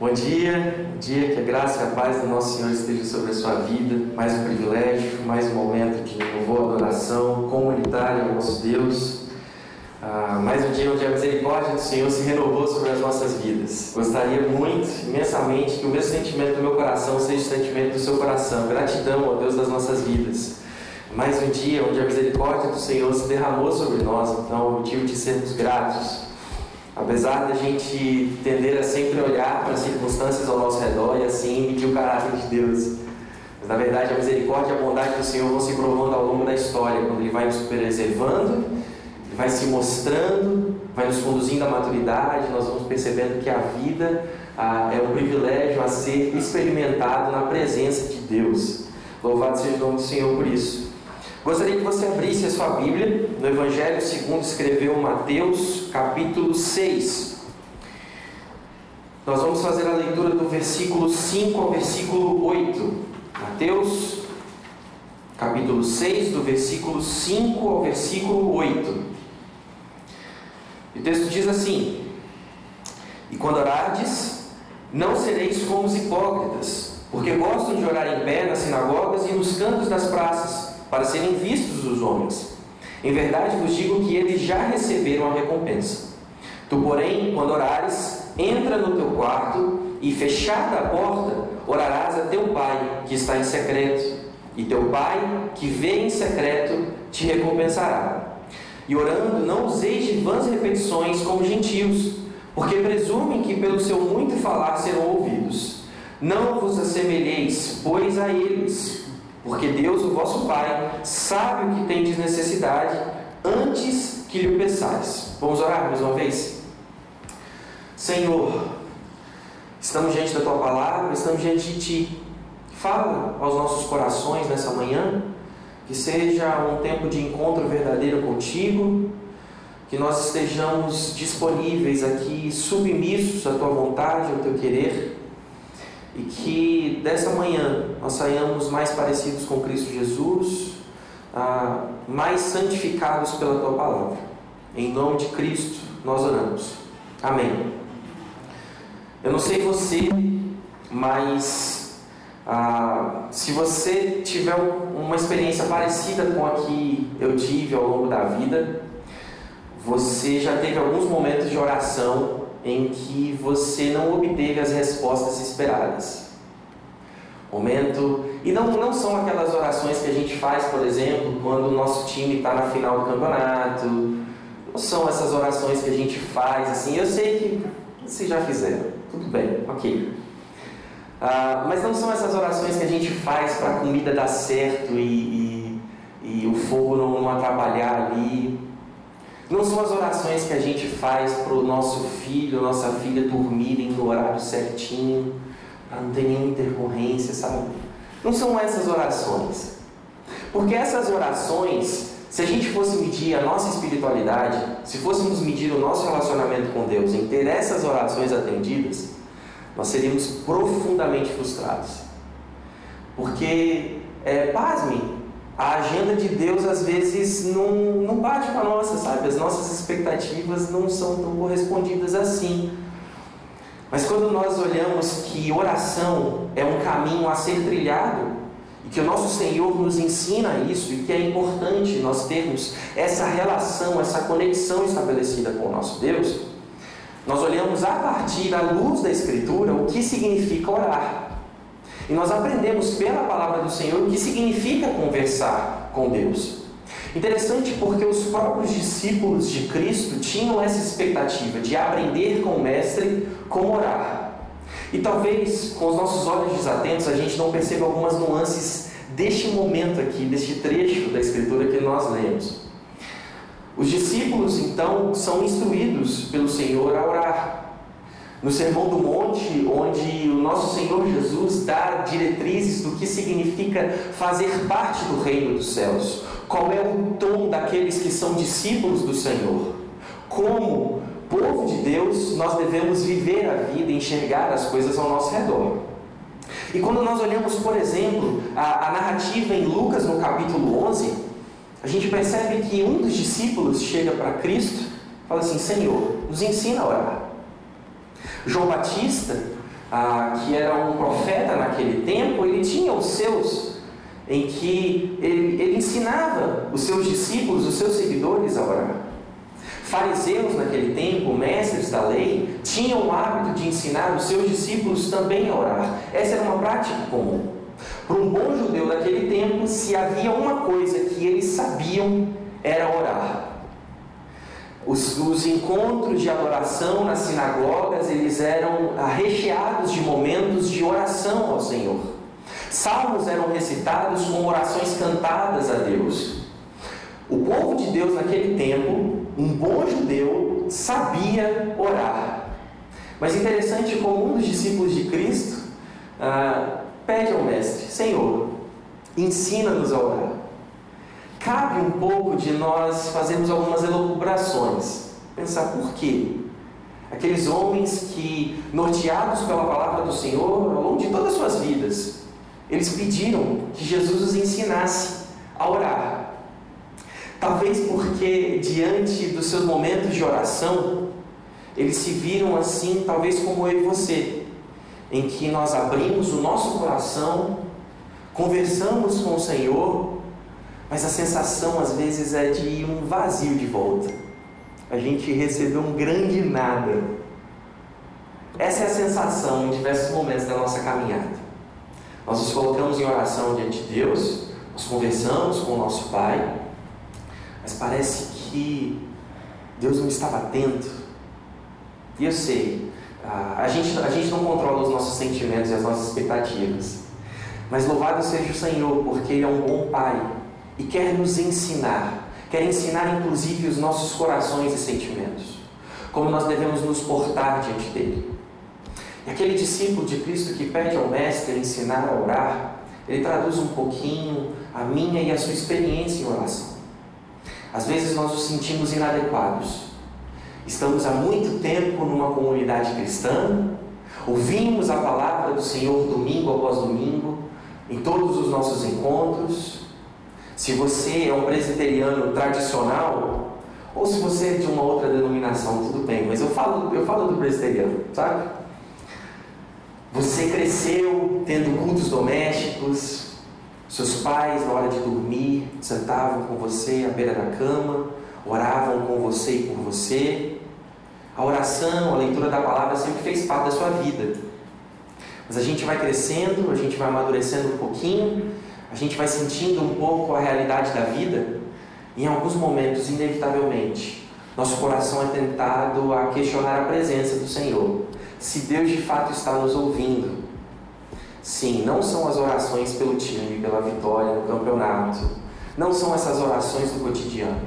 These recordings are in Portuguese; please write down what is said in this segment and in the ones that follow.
Bom dia, dia, que a graça e a paz do nosso Senhor esteja sobre a sua vida. Mais um privilégio, mais um momento de louvor, adoração comunitária ao nosso Deus. Ah, mais um dia onde a misericórdia do Senhor se renovou sobre as nossas vidas. Gostaria muito, imensamente, que o mesmo sentimento do meu coração seja o sentimento do seu coração. Gratidão ao Deus das nossas vidas. Mais um dia onde a misericórdia do Senhor se derramou sobre nós, então, o motivo de sermos gratos. Apesar da gente tender a sempre olhar para as circunstâncias ao nosso redor e assim medir o caráter de Deus. Mas na verdade a misericórdia e a bondade do Senhor vão se provando ao longo da história, quando Ele vai nos preservando, Ele vai se mostrando, vai nos conduzindo à maturidade, nós vamos percebendo que a vida ah, é um privilégio a ser experimentado na presença de Deus. Louvado seja o nome do Senhor por isso. Gostaria que você abrisse a sua Bíblia no Evangelho segundo escreveu Mateus, capítulo 6. Nós vamos fazer a leitura do versículo 5 ao versículo 8. Mateus, capítulo 6, do versículo 5 ao versículo 8. E o texto diz assim: E quando orardes, não sereis como os hipócritas, porque gostam de orar em pé nas sinagogas e nos cantos das praças para serem vistos dos homens. Em verdade vos digo que eles já receberam a recompensa. Tu, porém, quando orares, entra no teu quarto e, fechada a porta, orarás a teu pai que está em secreto, e teu pai que vê em secreto te recompensará. E orando, não useis de vãs repetições como gentios, porque presumem que pelo seu muito falar serão ouvidos. Não vos assemelheis, pois, a eles porque Deus, o vosso Pai, sabe o que tendes necessidade antes que lhe peçais. Vamos orar mais uma vez? Senhor, estamos diante da tua palavra, estamos diante de ti. Fala aos nossos corações nessa manhã, que seja um tempo de encontro verdadeiro contigo, que nós estejamos disponíveis aqui, submissos à tua vontade, ao teu querer e que dessa manhã nós saiamos mais parecidos com Cristo Jesus, ah, mais santificados pela tua palavra. Em nome de Cristo nós oramos. Amém. Eu não sei você, mas ah, se você tiver uma experiência parecida com a que eu tive ao longo da vida, você já teve alguns momentos de oração em que você não obteve as respostas esperadas. Momento. E não, não são aquelas orações que a gente faz, por exemplo, quando o nosso time está na final do campeonato. Não são essas orações que a gente faz assim. Eu sei que vocês já fizeram, tudo bem, ok. Ah, mas não são essas orações que a gente faz para a comida dar certo e, e, e o fogo não, não atrapalhar ali. Não são as orações que a gente faz para o nosso filho, nossa filha dormirem no horário certinho, não ter nenhuma intercorrência, sabe? Não são essas orações. Porque essas orações, se a gente fosse medir a nossa espiritualidade, se fôssemos medir o nosso relacionamento com Deus em ter essas orações atendidas, nós seríamos profundamente frustrados. Porque, é, pasmem, a agenda de Deus às vezes não, não bate com a nossa, sabe? As nossas expectativas não são tão correspondidas assim. Mas quando nós olhamos que oração é um caminho a ser trilhado, e que o nosso Senhor nos ensina isso, e que é importante nós termos essa relação, essa conexão estabelecida com o nosso Deus, nós olhamos a partir da luz da Escritura o que significa orar. E nós aprendemos pela palavra do Senhor o que significa conversar com Deus. Interessante porque os próprios discípulos de Cristo tinham essa expectativa de aprender com o Mestre como orar. E talvez com os nossos olhos desatentos a gente não perceba algumas nuances deste momento aqui, deste trecho da Escritura que nós lemos. Os discípulos então são instruídos pelo Senhor a orar. No Sermão do Monte, onde o nosso Senhor Jesus dá diretrizes do que significa fazer parte do reino dos céus, qual é o tom daqueles que são discípulos do Senhor, como povo de Deus nós devemos viver a vida enxergar as coisas ao nosso redor. E quando nós olhamos, por exemplo, a, a narrativa em Lucas no capítulo 11, a gente percebe que um dos discípulos chega para Cristo e fala assim: Senhor, nos ensina a orar. João Batista, ah, que era um profeta naquele tempo, ele tinha os seus, em que ele, ele ensinava os seus discípulos, os seus seguidores a orar. Fariseus naquele tempo, mestres da lei, tinham o hábito de ensinar os seus discípulos também a orar. Essa era uma prática comum. Para um bom judeu daquele tempo, se havia uma coisa que eles sabiam, era orar. Os, os, encontros de adoração nas sinagogas, eles eram recheados de momentos de oração ao Senhor. Salmos eram recitados com orações cantadas a Deus. O povo de Deus naquele tempo, um bom judeu, sabia orar. Mas interessante como um dos discípulos de Cristo ah, pede ao Mestre, Senhor, ensina-nos a orar cabe um pouco de nós fazermos algumas elucubrações, pensar por quê. Aqueles homens que, norteados pela palavra do Senhor, ao longo de todas as suas vidas, eles pediram que Jesus os ensinasse a orar. Talvez porque, diante dos seus momentos de oração, eles se viram assim, talvez como eu e você, em que nós abrimos o nosso coração, conversamos com o Senhor mas a sensação às vezes é de um vazio de volta. A gente recebeu um grande nada. Essa é a sensação em diversos momentos da nossa caminhada. Nós nos colocamos em oração diante de Deus, nós conversamos com o nosso Pai, mas parece que Deus não estava atento. E eu sei, a gente, a gente não controla os nossos sentimentos e as nossas expectativas, mas louvado seja o Senhor, porque Ele é um bom Pai e quer nos ensinar, quer ensinar inclusive os nossos corações e sentimentos, como nós devemos nos portar diante dele. E aquele discípulo de Cristo que pede ao Mestre ensinar a orar, ele traduz um pouquinho a minha e a sua experiência em oração. Às vezes nós nos sentimos inadequados. Estamos há muito tempo numa comunidade cristã, ouvimos a palavra do Senhor domingo após domingo, em todos os nossos encontros, se você é um presbiteriano tradicional, ou se você é de uma outra denominação, tudo bem, mas eu falo, eu falo do presbiteriano, sabe? Você cresceu tendo cultos domésticos, seus pais, na hora de dormir, sentavam com você à beira da cama, oravam com você e por você. A oração, a leitura da palavra sempre fez parte da sua vida. Mas a gente vai crescendo, a gente vai amadurecendo um pouquinho, a gente vai sentindo um pouco a realidade da vida, em alguns momentos, inevitavelmente, nosso coração é tentado a questionar a presença do Senhor. Se Deus de fato está nos ouvindo. Sim, não são as orações pelo time, pela vitória no campeonato. Não são essas orações do cotidiano.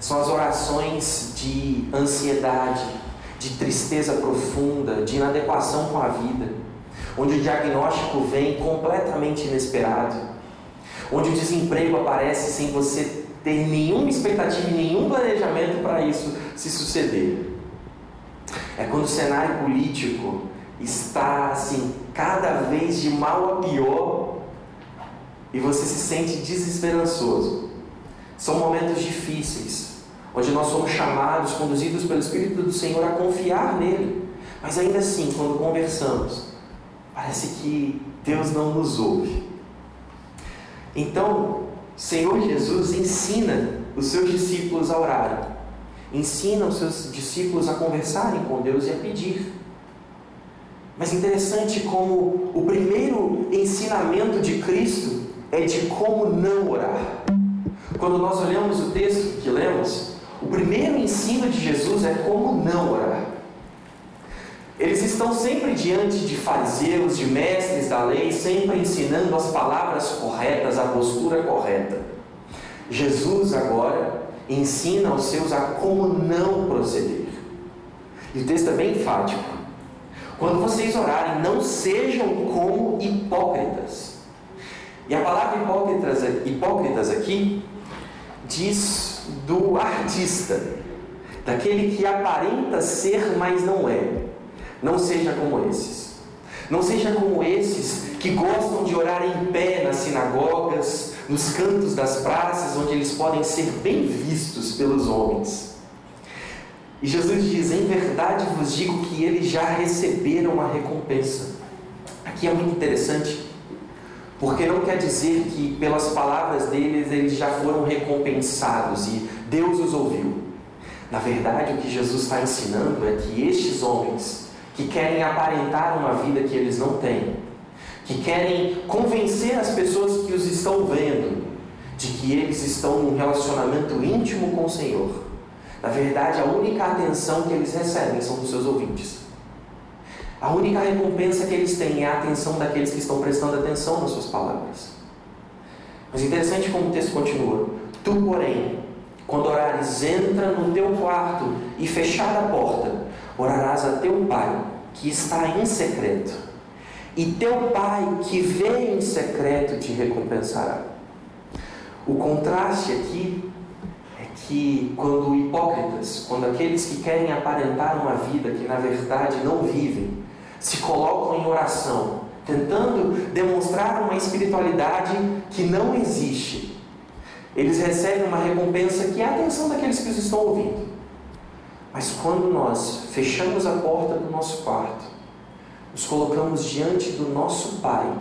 São as orações de ansiedade, de tristeza profunda, de inadequação com a vida, onde o diagnóstico vem completamente inesperado onde o desemprego aparece sem você ter nenhuma expectativa e nenhum planejamento para isso se suceder. É quando o cenário político está assim, cada vez de mal a pior e você se sente desesperançoso. São momentos difíceis, onde nós somos chamados, conduzidos pelo Espírito do Senhor a confiar nele. Mas ainda assim, quando conversamos, parece que Deus não nos ouve. Então, Senhor Jesus ensina os seus discípulos a orarem, ensina os seus discípulos a conversarem com Deus e a pedir. Mas interessante como o primeiro ensinamento de Cristo é de como não orar. Quando nós olhamos o texto que lemos, o primeiro ensino de Jesus é como não orar. Eles estão sempre diante de fariseus, de mestres da lei, sempre ensinando as palavras corretas, a postura correta. Jesus agora ensina aos seus a como não proceder. E o texto é bem enfático. Quando vocês orarem, não sejam como hipócritas. E a palavra hipócritas, hipócritas aqui diz do artista, daquele que aparenta ser, mas não é. Não seja como esses. Não seja como esses que gostam de orar em pé nas sinagogas, nos cantos das praças, onde eles podem ser bem vistos pelos homens. E Jesus diz: Em verdade vos digo que eles já receberam a recompensa. Aqui é muito interessante, porque não quer dizer que pelas palavras deles eles já foram recompensados e Deus os ouviu. Na verdade, o que Jesus está ensinando é que estes homens que querem aparentar uma vida que eles não têm, que querem convencer as pessoas que os estão vendo de que eles estão num relacionamento íntimo com o Senhor. Na verdade, a única atenção que eles recebem são dos seus ouvintes. A única recompensa que eles têm é a atenção daqueles que estão prestando atenção nas suas palavras. Mas interessante como o texto continua: Tu, porém, quando orares, entra no teu quarto e fechada a porta, orarás a teu pai, que está em secreto, e teu pai, que vê em secreto, te recompensará. O contraste aqui é que quando hipócritas, quando aqueles que querem aparentar uma vida que na verdade não vivem, se colocam em oração, tentando demonstrar uma espiritualidade que não existe, eles recebem uma recompensa que é a atenção daqueles que os estão ouvindo. Mas quando nós fechamos a porta do nosso quarto, nos colocamos diante do nosso Pai,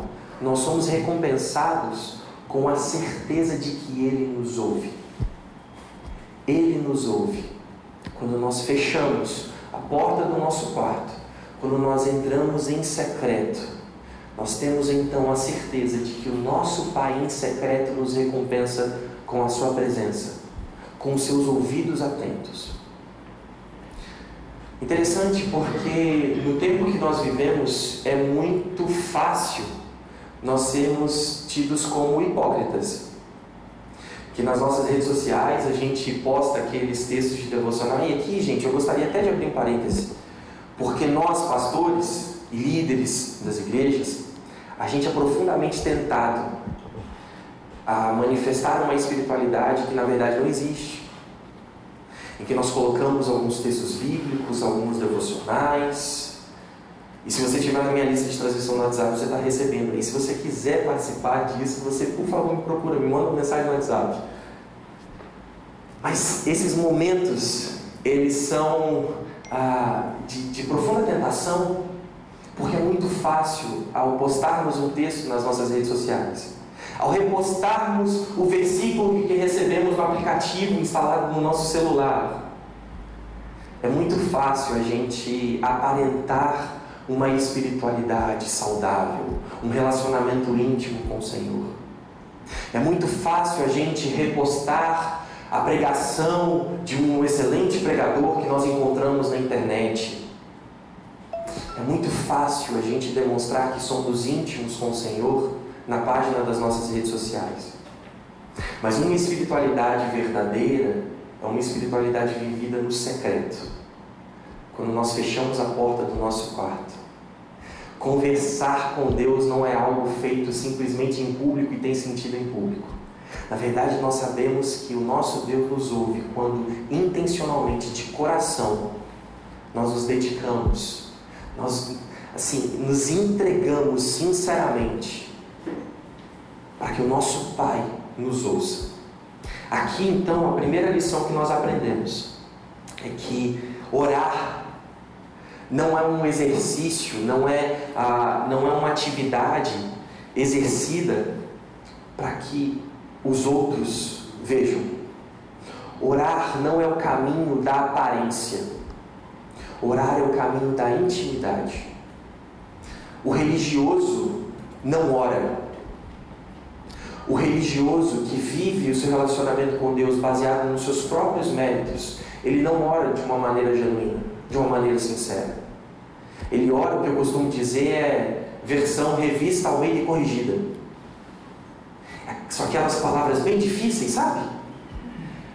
nós somos recompensados com a certeza de que Ele nos ouve. Ele nos ouve. Quando nós fechamos a porta do nosso quarto, quando nós entramos em secreto, nós temos então a certeza de que o nosso Pai em secreto nos recompensa com a Sua presença, com os seus ouvidos atentos. Interessante porque no tempo que nós vivemos é muito fácil nós sermos tidos como hipócritas. Que nas nossas redes sociais a gente posta aqueles textos de devocional. E aqui, gente, eu gostaria até de abrir um parêntese. Porque nós, pastores e líderes das igrejas, a gente é profundamente tentado a manifestar uma espiritualidade que na verdade não existe. Em que nós colocamos alguns textos bíblicos, alguns devocionais, e se você estiver na minha lista de transmissão no WhatsApp, você está recebendo. E se você quiser participar disso, você, por favor, me procura, me manda uma mensagem no WhatsApp. Mas esses momentos, eles são ah, de, de profunda tentação, porque é muito fácil, ao postarmos um texto nas nossas redes sociais, ao repostarmos o versículo que recebemos no aplicativo instalado no nosso celular, é muito fácil a gente aparentar uma espiritualidade saudável, um relacionamento íntimo com o Senhor. É muito fácil a gente repostar a pregação de um excelente pregador que nós encontramos na internet. É muito fácil a gente demonstrar que somos íntimos com o Senhor na página das nossas redes sociais. Mas uma espiritualidade verdadeira é uma espiritualidade vivida no secreto. Quando nós fechamos a porta do nosso quarto Conversar com Deus não é algo feito simplesmente em público e tem sentido em público. Na verdade, nós sabemos que o nosso Deus nos ouve quando intencionalmente, de coração, nós nos dedicamos, nós assim, nos entregamos sinceramente para que o nosso Pai nos ouça. Aqui então a primeira lição que nós aprendemos é que orar não é um exercício, não é, ah, não é uma atividade exercida para que os outros vejam. Orar não é o caminho da aparência, orar é o caminho da intimidade. O religioso não ora. O religioso que vive o seu relacionamento com Deus baseado nos seus próprios méritos, ele não ora de uma maneira genuína de uma maneira sincera. Ele ora, o que eu costumo dizer é versão revista, ao meio e corrigida. São aquelas palavras bem difíceis, sabe?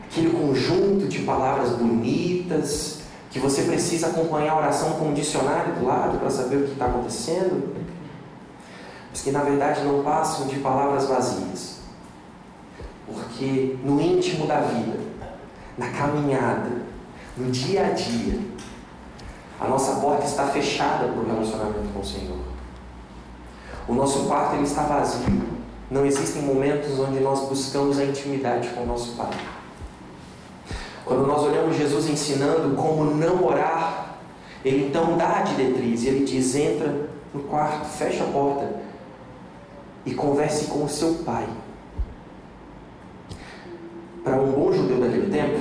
Aquele conjunto de palavras bonitas, que você precisa acompanhar a oração com um dicionário do lado para saber o que está acontecendo, mas que na verdade não passam de palavras vazias. Porque no íntimo da vida, na caminhada, no dia a dia, a nossa porta está fechada para o relacionamento com o Senhor. O nosso quarto ele está vazio. Não existem momentos onde nós buscamos a intimidade com o nosso Pai. Quando nós olhamos Jesus ensinando como não orar, ele então dá a diretriz ele diz: entra no quarto, fecha a porta e converse com o seu pai. Para um bom judeu daquele tempo,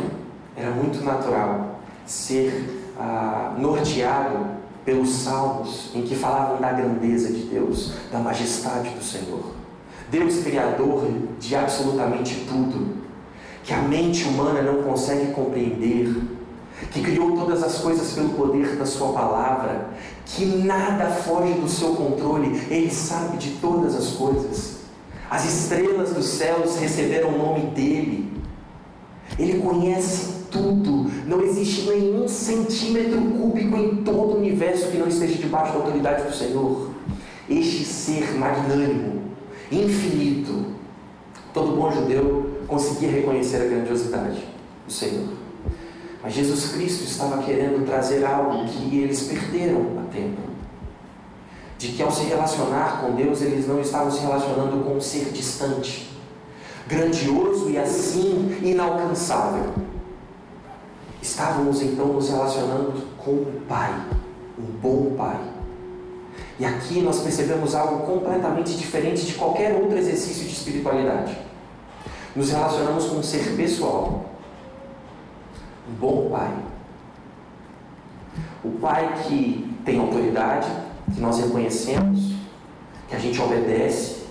era muito natural ser ah, norteado pelos salmos em que falavam da grandeza de Deus, da majestade do Senhor. Deus, Criador de absolutamente tudo, que a mente humana não consegue compreender, que criou todas as coisas pelo poder da Sua palavra, que nada foge do seu controle, Ele sabe de todas as coisas. As estrelas dos céus receberam o nome dEle, Ele conhece tudo, não existe nenhum centímetro cúbico em todo o universo que não esteja debaixo da autoridade do Senhor. Este ser magnânimo, infinito, todo bom judeu conseguia reconhecer a grandiosidade do Senhor. Mas Jesus Cristo estava querendo trazer algo que eles perderam a tempo. De que ao se relacionar com Deus, eles não estavam se relacionando com um ser distante, grandioso e assim inalcançável. Estávamos então nos relacionando com o Pai, um bom Pai. E aqui nós percebemos algo completamente diferente de qualquer outro exercício de espiritualidade. Nos relacionamos com um ser pessoal. Um bom pai. O pai que tem autoridade, que nós reconhecemos, que a gente obedece,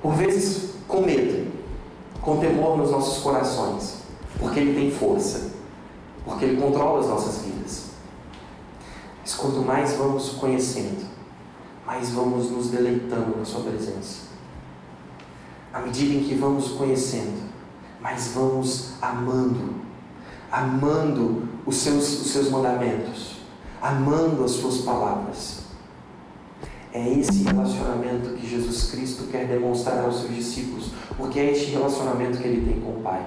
por vezes com medo, com temor nos nossos corações, porque ele tem força, porque ele controla as nossas vidas. Mas quanto mais vamos conhecendo, mais vamos nos deleitando na Sua presença à medida em que vamos conhecendo, mas vamos amando, amando os seus, os seus mandamentos, amando as suas palavras. É esse relacionamento que Jesus Cristo quer demonstrar aos seus discípulos, porque é este relacionamento que ele tem com o Pai.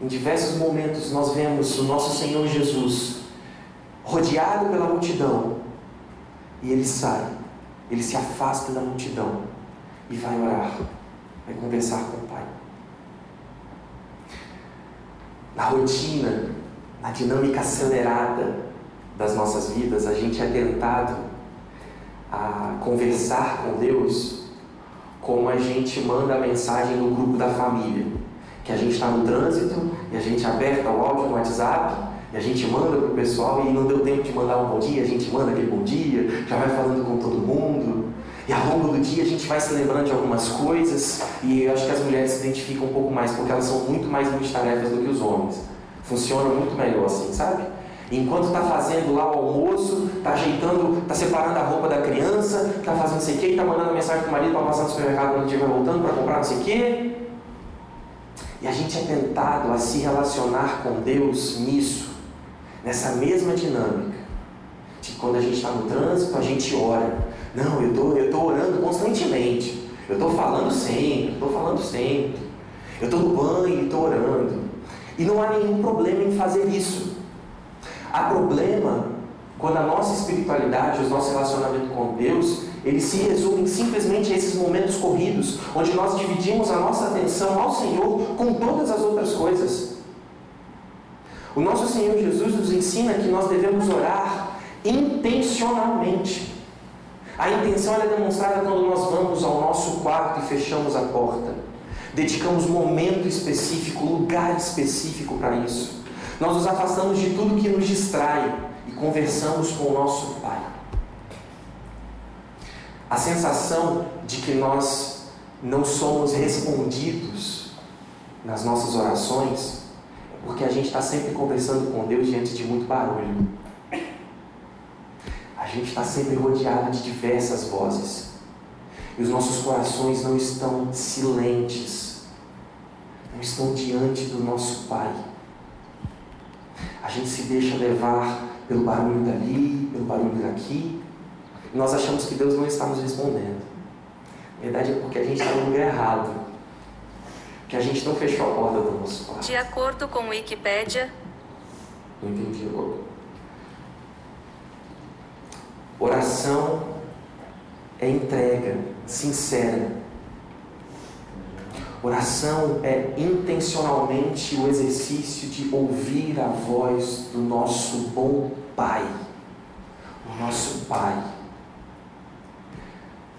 Em diversos momentos nós vemos o nosso Senhor Jesus rodeado pela multidão e ele sai, ele se afasta da multidão e vai orar, vai conversar com o Pai. Na rotina, na dinâmica acelerada das nossas vidas, a gente é tentado a conversar com Deus como a gente manda a mensagem no grupo da família. Que a gente está no trânsito e a gente aperta o áudio no WhatsApp e a gente manda para o pessoal e não deu tempo de mandar um bom dia, a gente manda aquele bom dia, já vai falando com todo mundo. E ao longo do dia a gente vai se lembrando de algumas coisas e eu acho que as mulheres se identificam um pouco mais porque elas são muito mais multitarefas do que os homens. Funciona muito melhor assim, sabe? Enquanto está fazendo lá o almoço, está ajeitando, está separando a roupa da criança, está fazendo não sei o quê, está mandando mensagem para o marido para passar no supermercado quando estiver voltando para comprar não sei o quê. E a gente é tentado a se relacionar com Deus nisso, nessa mesma dinâmica. De quando a gente está no trânsito, a gente ora. Não, eu tô, estou tô orando constantemente. Eu estou falando sempre, estou falando sempre. Eu estou no banho e estou orando. E não há nenhum problema em fazer isso. Há problema quando a nossa espiritualidade, o nosso relacionamento com Deus, ele se resume simplesmente a esses momentos corridos, onde nós dividimos a nossa atenção ao Senhor com todas as outras coisas. O nosso Senhor Jesus nos ensina que nós devemos orar intencionalmente. A intenção é demonstrada quando nós vamos ao nosso quarto e fechamos a porta. Dedicamos momento específico, lugar específico para isso. Nós nos afastamos de tudo que nos distrai e conversamos com o nosso Pai. A sensação de que nós não somos respondidos nas nossas orações é porque a gente está sempre conversando com Deus diante de muito barulho gente está sempre rodeado de diversas vozes. E os nossos corações não estão silentes, não estão diante do nosso Pai. A gente se deixa levar pelo barulho dali, pelo barulho daqui, e nós achamos que Deus não está nos respondendo. A verdade é porque a gente está no lugar errado, que a gente não fechou a porta do nosso quarto. De acordo com Wikipédia. Não entendi agora. Oração é entrega sincera. Oração é intencionalmente o exercício de ouvir a voz do nosso bom Pai. O nosso Pai.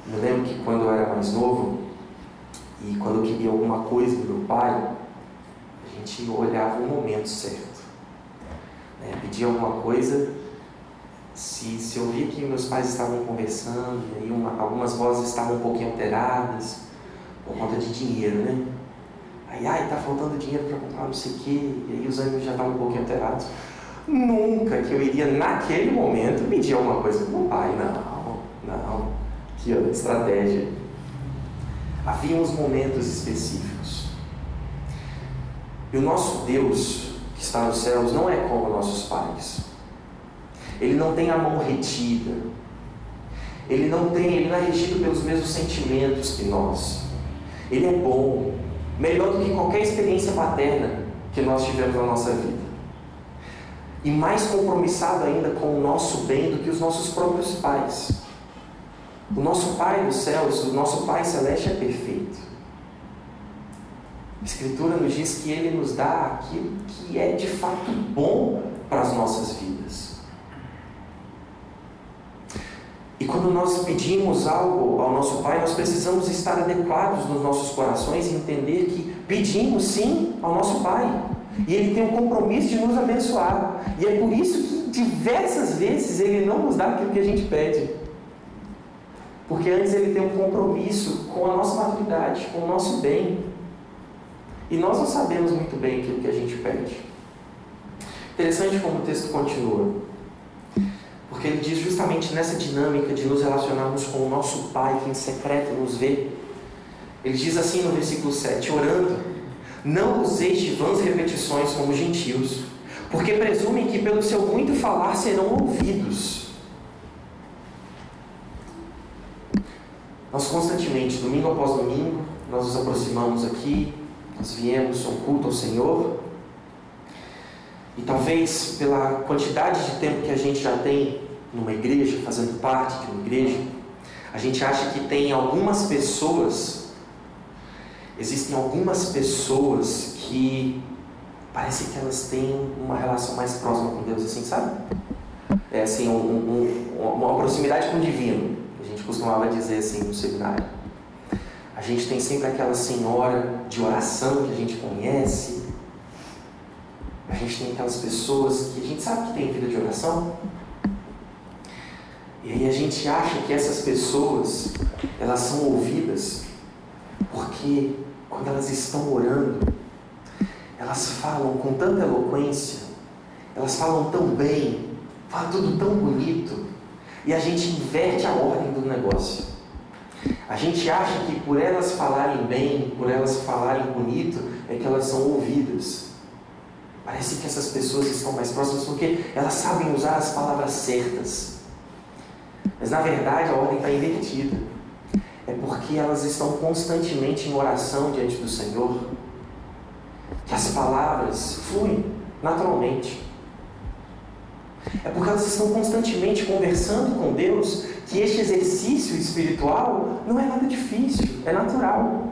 Eu lembro que quando eu era mais novo, e quando eu queria alguma coisa do meu pai, a gente olhava o momento certo. Né? Pedia alguma coisa, se, se eu via que meus pais estavam conversando, e aí uma, algumas vozes estavam um pouquinho alteradas, por conta de dinheiro, né? Aí, ai, tá faltando dinheiro para comprar não sei o quê, e aí os ânimos já estavam um pouquinho alterados. Nunca que eu iria, naquele momento, pedir alguma coisa para meu pai. Não, não. Que estratégia. Havia uns momentos específicos. E o nosso Deus, que está nos céus, não é como nossos pais. Ele não tem a mão retida. Ele não tem, ele não é regido pelos mesmos sentimentos que nós. Ele é bom, melhor do que qualquer experiência paterna que nós tivemos na nossa vida. E mais compromissado ainda com o nosso bem do que os nossos próprios pais. O nosso Pai dos céus, o nosso Pai celeste é perfeito. A Escritura nos diz que Ele nos dá aquilo que é de fato bom para as nossas vidas. E quando nós pedimos algo ao nosso Pai, nós precisamos estar adequados nos nossos corações e entender que pedimos sim ao nosso Pai. E Ele tem um compromisso de nos abençoar. E é por isso que diversas vezes Ele não nos dá aquilo que a gente pede. Porque antes Ele tem um compromisso com a nossa maturidade, com o nosso bem. E nós não sabemos muito bem aquilo que a gente pede. Interessante como o texto continua. Porque ele diz justamente nessa dinâmica de nos relacionarmos com o nosso Pai que em secreto nos vê. Ele diz assim no versículo 7: Orando, não useis de vãs repetições como gentios, porque presumem que pelo seu muito falar serão ouvidos. Nós constantemente, domingo após domingo, nós nos aproximamos aqui, nós viemos ao culto ao Senhor, e talvez pela quantidade de tempo que a gente já tem numa igreja, fazendo parte de uma igreja, a gente acha que tem algumas pessoas, existem algumas pessoas que parece que elas têm uma relação mais próxima com Deus, assim, sabe? É assim, um, um, uma proximidade com o divino, a gente costumava dizer assim no seminário. A gente tem sempre aquela senhora de oração que a gente conhece, a gente tem aquelas pessoas que a gente sabe que tem vida de oração. E aí a gente acha que essas pessoas, elas são ouvidas porque quando elas estão orando, elas falam com tanta eloquência, elas falam tão bem, falam tudo tão bonito, e a gente inverte a ordem do negócio. A gente acha que por elas falarem bem, por elas falarem bonito, é que elas são ouvidas. Parece que essas pessoas estão mais próximas porque elas sabem usar as palavras certas. Mas na verdade a ordem está invertida. É porque elas estão constantemente em oração diante do Senhor que as palavras fluem naturalmente. É porque elas estão constantemente conversando com Deus que este exercício espiritual não é nada difícil, é natural.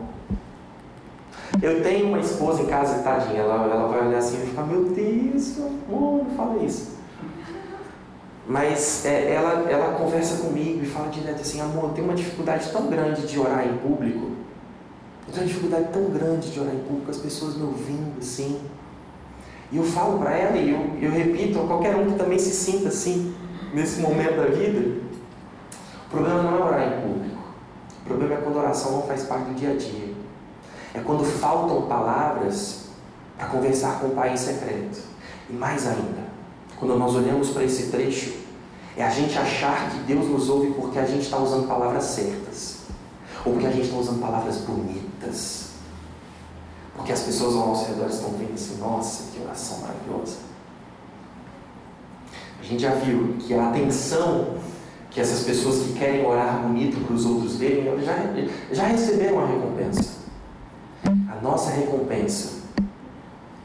Eu tenho uma esposa em casa, tadinha, ela, ela vai olhar assim e ficar, meu Deus, amor, não fala isso. Mas é, ela, ela conversa comigo e fala direto assim, amor, eu tenho uma dificuldade tão grande de orar em público. Eu tenho uma dificuldade tão grande de orar em público, as pessoas me ouvindo assim. E eu falo para ela e eu, eu repito a qualquer um que também se sinta assim, nesse momento da vida. O problema não é orar em público. O problema é quando a oração não faz parte do dia a dia. É quando faltam palavras para conversar com o Pai em secreto. E mais ainda, quando nós olhamos para esse trecho, é a gente achar que Deus nos ouve porque a gente está usando palavras certas, ou porque a gente está usando palavras bonitas, porque as pessoas ao nosso redor estão vendo assim: nossa, que oração maravilhosa. A gente já viu que a atenção que essas pessoas que querem orar bonito para os outros verem, já, já receberam a recompensa. A nossa recompensa,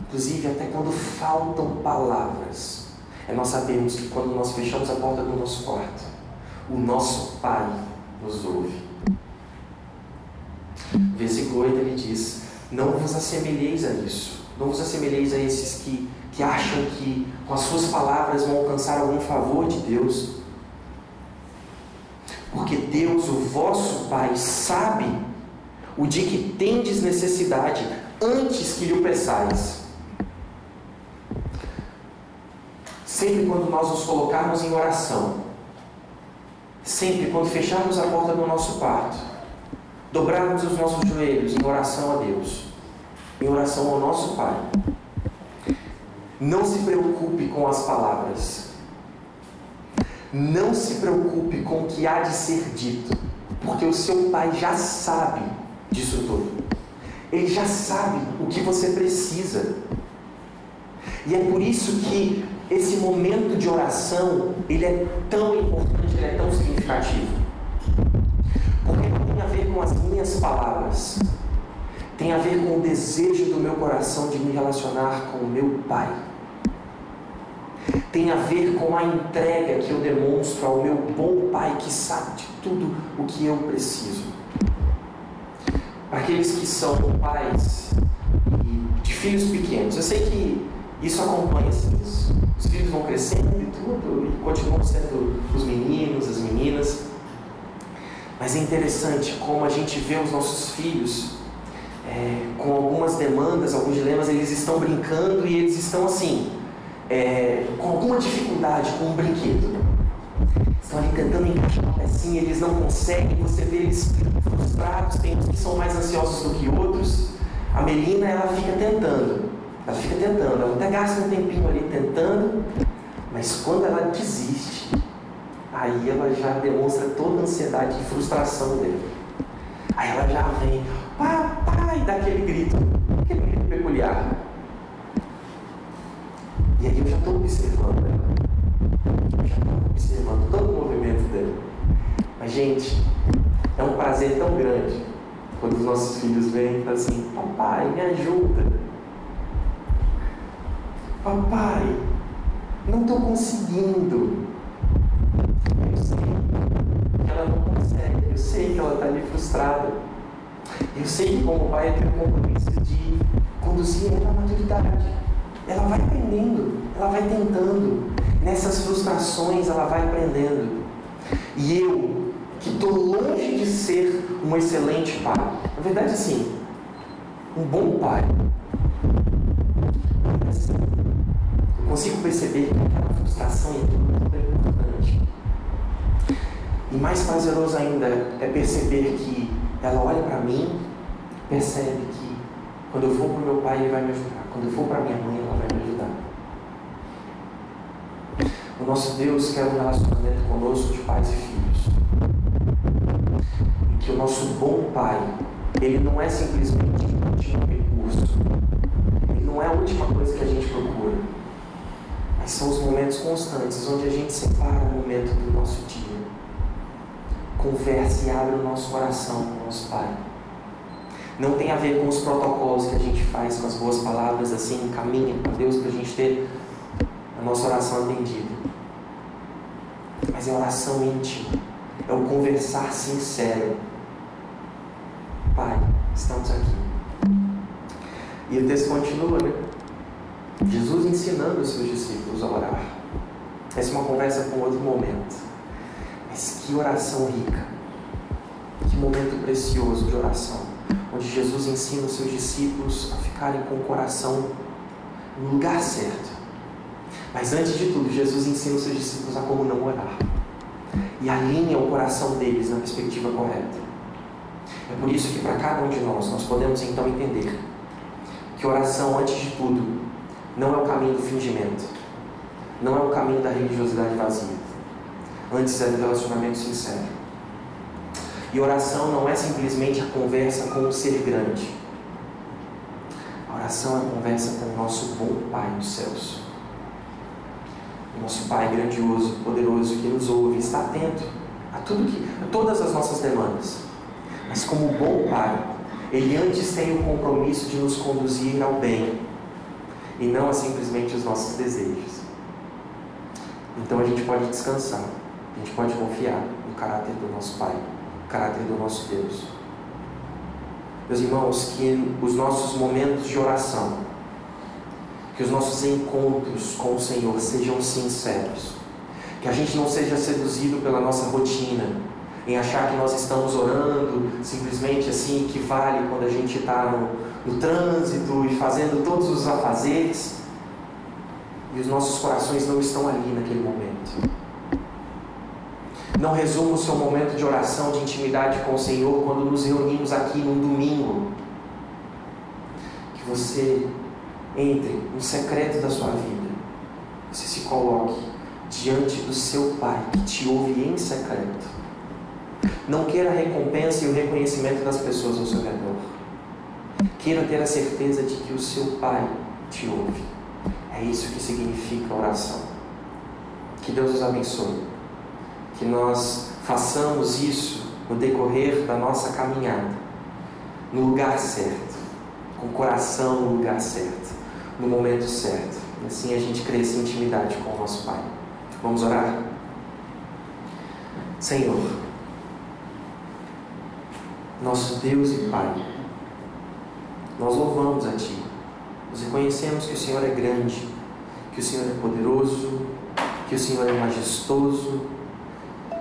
inclusive até quando faltam palavras, é nós sabermos que quando nós fechamos a porta do nosso quarto, o nosso Pai nos ouve. Versículo 8 ele diz: Não vos assemelheis a isso. Não vos assemelheis a esses que, que acham que com as suas palavras vão alcançar algum favor de Deus. Porque Deus, o vosso Pai, sabe o de que tendes necessidade antes que lhe o peçais. Sempre quando nós nos colocarmos em oração, sempre quando fecharmos a porta do nosso quarto, dobrarmos os nossos joelhos em oração a Deus, em oração ao nosso Pai, não se preocupe com as palavras, não se preocupe com o que há de ser dito, porque o seu Pai já sabe disso tudo. Ele já sabe o que você precisa. E é por isso que esse momento de oração, ele é tão importante, ele é tão significativo. Porque não tem a ver com as minhas palavras, tem a ver com o desejo do meu coração de me relacionar com o meu Pai. Tem a ver com a entrega que eu demonstro ao meu bom Pai que sabe de tudo o que eu preciso. Para aqueles que são pais de filhos pequenos, eu sei que isso acompanha os filhos. Os filhos vão crescendo e tudo, e continuam sendo os meninos, as meninas. Mas é interessante como a gente vê os nossos filhos é, com algumas demandas, alguns dilemas, eles estão brincando e eles estão assim, é, com alguma dificuldade com um brinquedo. Estão ali tentando encaixar uma pecinha, eles não conseguem, você vê eles frustrados, tem uns que são mais ansiosos do que outros. A Melina, ela fica tentando, ela fica tentando, ela até gasta um tempinho ali tentando, mas quando ela desiste, aí ela já demonstra toda a ansiedade e frustração dele. Aí ela já vem, papai, dá aquele grito, aquele grito peculiar. E aí eu já estou observando ela. Eu já estou observando todo o movimento dela. Mas, gente, é um prazer tão grande quando os nossos filhos vêm e falam assim: Papai, me ajuda. Papai, não estou conseguindo. Eu sei que ela não consegue, eu sei que ela está ali frustrada. Eu sei que como pai eu tenho compromisso de conduzir ela à maturidade. Ela vai aprendendo, ela vai tentando. Nessas frustrações ela vai aprendendo. E eu, que estou longe de ser um excelente pai, na verdade sim, um bom pai, consigo perceber que aquela frustração é tudo importante. E mais prazeroso ainda é perceber que ela olha para mim, percebe que quando eu for para meu pai, ele vai me ajudar. Quando eu for para minha mãe, ela vai me ajudar. O nosso Deus quer um relacionamento conosco de pais e filhos. Em que o nosso bom pai, ele não é simplesmente o último recurso. Ele não é a última coisa que a gente procura. São os momentos constantes onde a gente separa o momento do nosso dia conversa e abre o nosso coração com o nosso Pai. Não tem a ver com os protocolos que a gente faz, com as boas palavras, assim, caminha com Deus para a gente ter a nossa oração atendida. Mas é oração íntima, é o conversar sincero. Pai, estamos aqui. E o texto continua, né? Jesus ensinando os seus discípulos a orar. Essa é uma conversa com outro momento. Mas que oração rica, que momento precioso de oração, onde Jesus ensina os seus discípulos a ficarem com o coração no lugar certo. Mas antes de tudo, Jesus ensina os seus discípulos a como não orar e alinha o coração deles na perspectiva correta. É por isso que para cada um de nós, nós podemos então entender que oração, antes de tudo, não é o caminho do fingimento, não é o caminho da religiosidade vazia Antes é do relacionamento sincero. E oração não é simplesmente a conversa com o ser grande. A oração é a conversa com o nosso bom Pai dos céus. O nosso Pai grandioso, poderoso, que nos ouve, está atento a tudo que, a todas as nossas demandas. Mas como bom Pai, Ele antes tem o compromisso de nos conduzir ao bem e não simplesmente os nossos desejos. Então a gente pode descansar. A gente pode confiar no caráter do nosso Pai, no caráter do nosso Deus. Meus irmãos, que os nossos momentos de oração, que os nossos encontros com o Senhor sejam sinceros, que a gente não seja seduzido pela nossa rotina, em achar que nós estamos orando simplesmente assim, que vale quando a gente está no, no trânsito e fazendo todos os afazeres, e os nossos corações não estão ali naquele momento. Não resuma o seu momento de oração, de intimidade com o Senhor quando nos reunimos aqui num domingo. Que você entre no secreto da sua vida. Você se coloque diante do seu Pai que te ouve em secreto. Não queira a recompensa e o reconhecimento das pessoas ao seu redor. Queira ter a certeza de que o seu Pai te ouve. É isso que significa oração. Que Deus os abençoe que nós façamos isso no decorrer da nossa caminhada, no lugar certo, com o coração no lugar certo, no momento certo. E assim a gente cresce em intimidade com o nosso Pai. Vamos orar? Senhor, nosso Deus e Pai, nós louvamos a Ti. Nós reconhecemos que o Senhor é grande, que o Senhor é poderoso, que o Senhor é majestoso,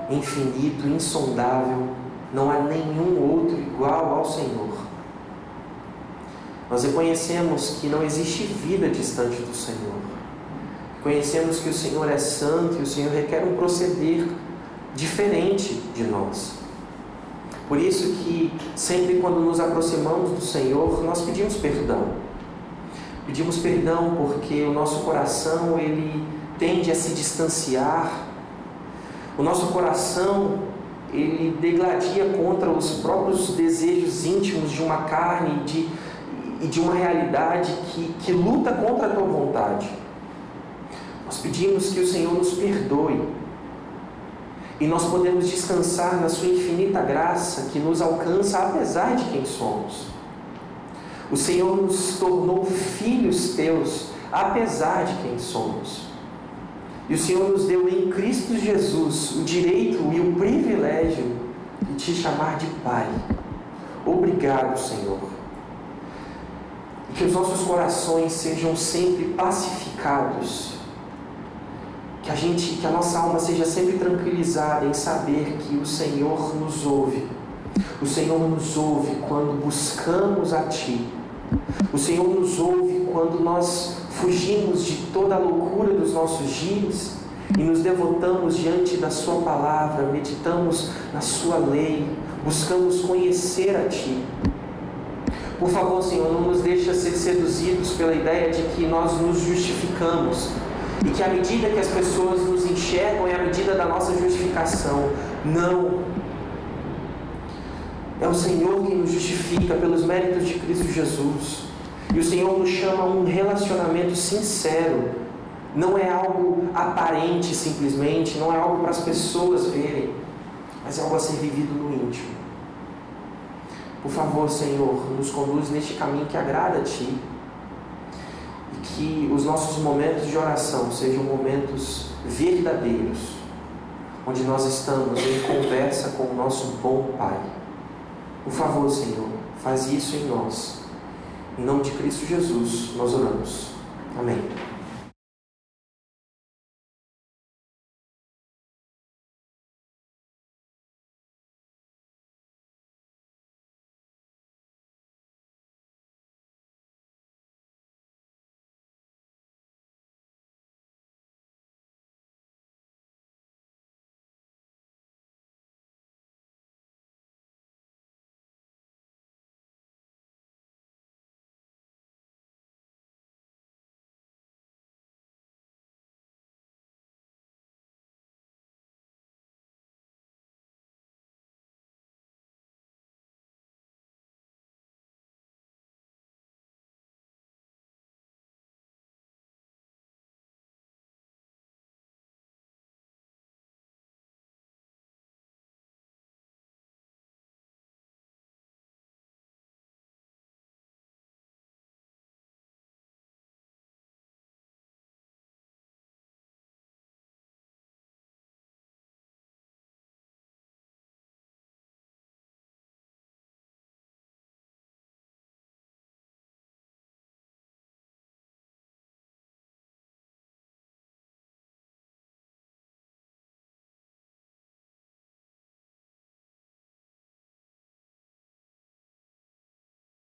infinito, insondável, não há nenhum outro igual ao Senhor. Nós reconhecemos que não existe vida distante do Senhor. Conhecemos que o Senhor é santo e o Senhor requer um proceder diferente de nós. Por isso que sempre quando nos aproximamos do Senhor, nós pedimos perdão. Pedimos perdão porque o nosso coração ele tende a se distanciar o nosso coração, ele degladia contra os próprios desejos íntimos de uma carne e de, e de uma realidade que, que luta contra a tua vontade. Nós pedimos que o Senhor nos perdoe e nós podemos descansar na Sua infinita graça que nos alcança apesar de quem somos. O Senhor nos tornou filhos teus apesar de quem somos. E o Senhor nos deu em Cristo Jesus o direito e o privilégio de te chamar de Pai. Obrigado, Senhor. E que os nossos corações sejam sempre pacificados. Que a gente, que a nossa alma seja sempre tranquilizada em saber que o Senhor nos ouve. O Senhor nos ouve quando buscamos a Ti. O Senhor nos ouve quando nós fugimos de toda a loucura dos nossos dias e nos devotamos diante da Sua palavra, meditamos na Sua lei, buscamos conhecer a Ti. Por favor, Senhor, não nos deixe ser seduzidos pela ideia de que nós nos justificamos e que a medida que as pessoas nos enxergam é a medida da nossa justificação. Não. É o Senhor que nos justifica pelos méritos de Cristo Jesus. E o Senhor nos chama a um relacionamento sincero. Não é algo aparente simplesmente, não é algo para as pessoas verem, mas é algo a ser vivido no íntimo. Por favor, Senhor, nos conduz neste caminho que agrada a Ti. Que os nossos momentos de oração sejam momentos verdadeiros, onde nós estamos em conversa com o nosso bom Pai. Por favor, Senhor, faz isso em nós em nome de Cristo Jesus, nós oramos. Amém.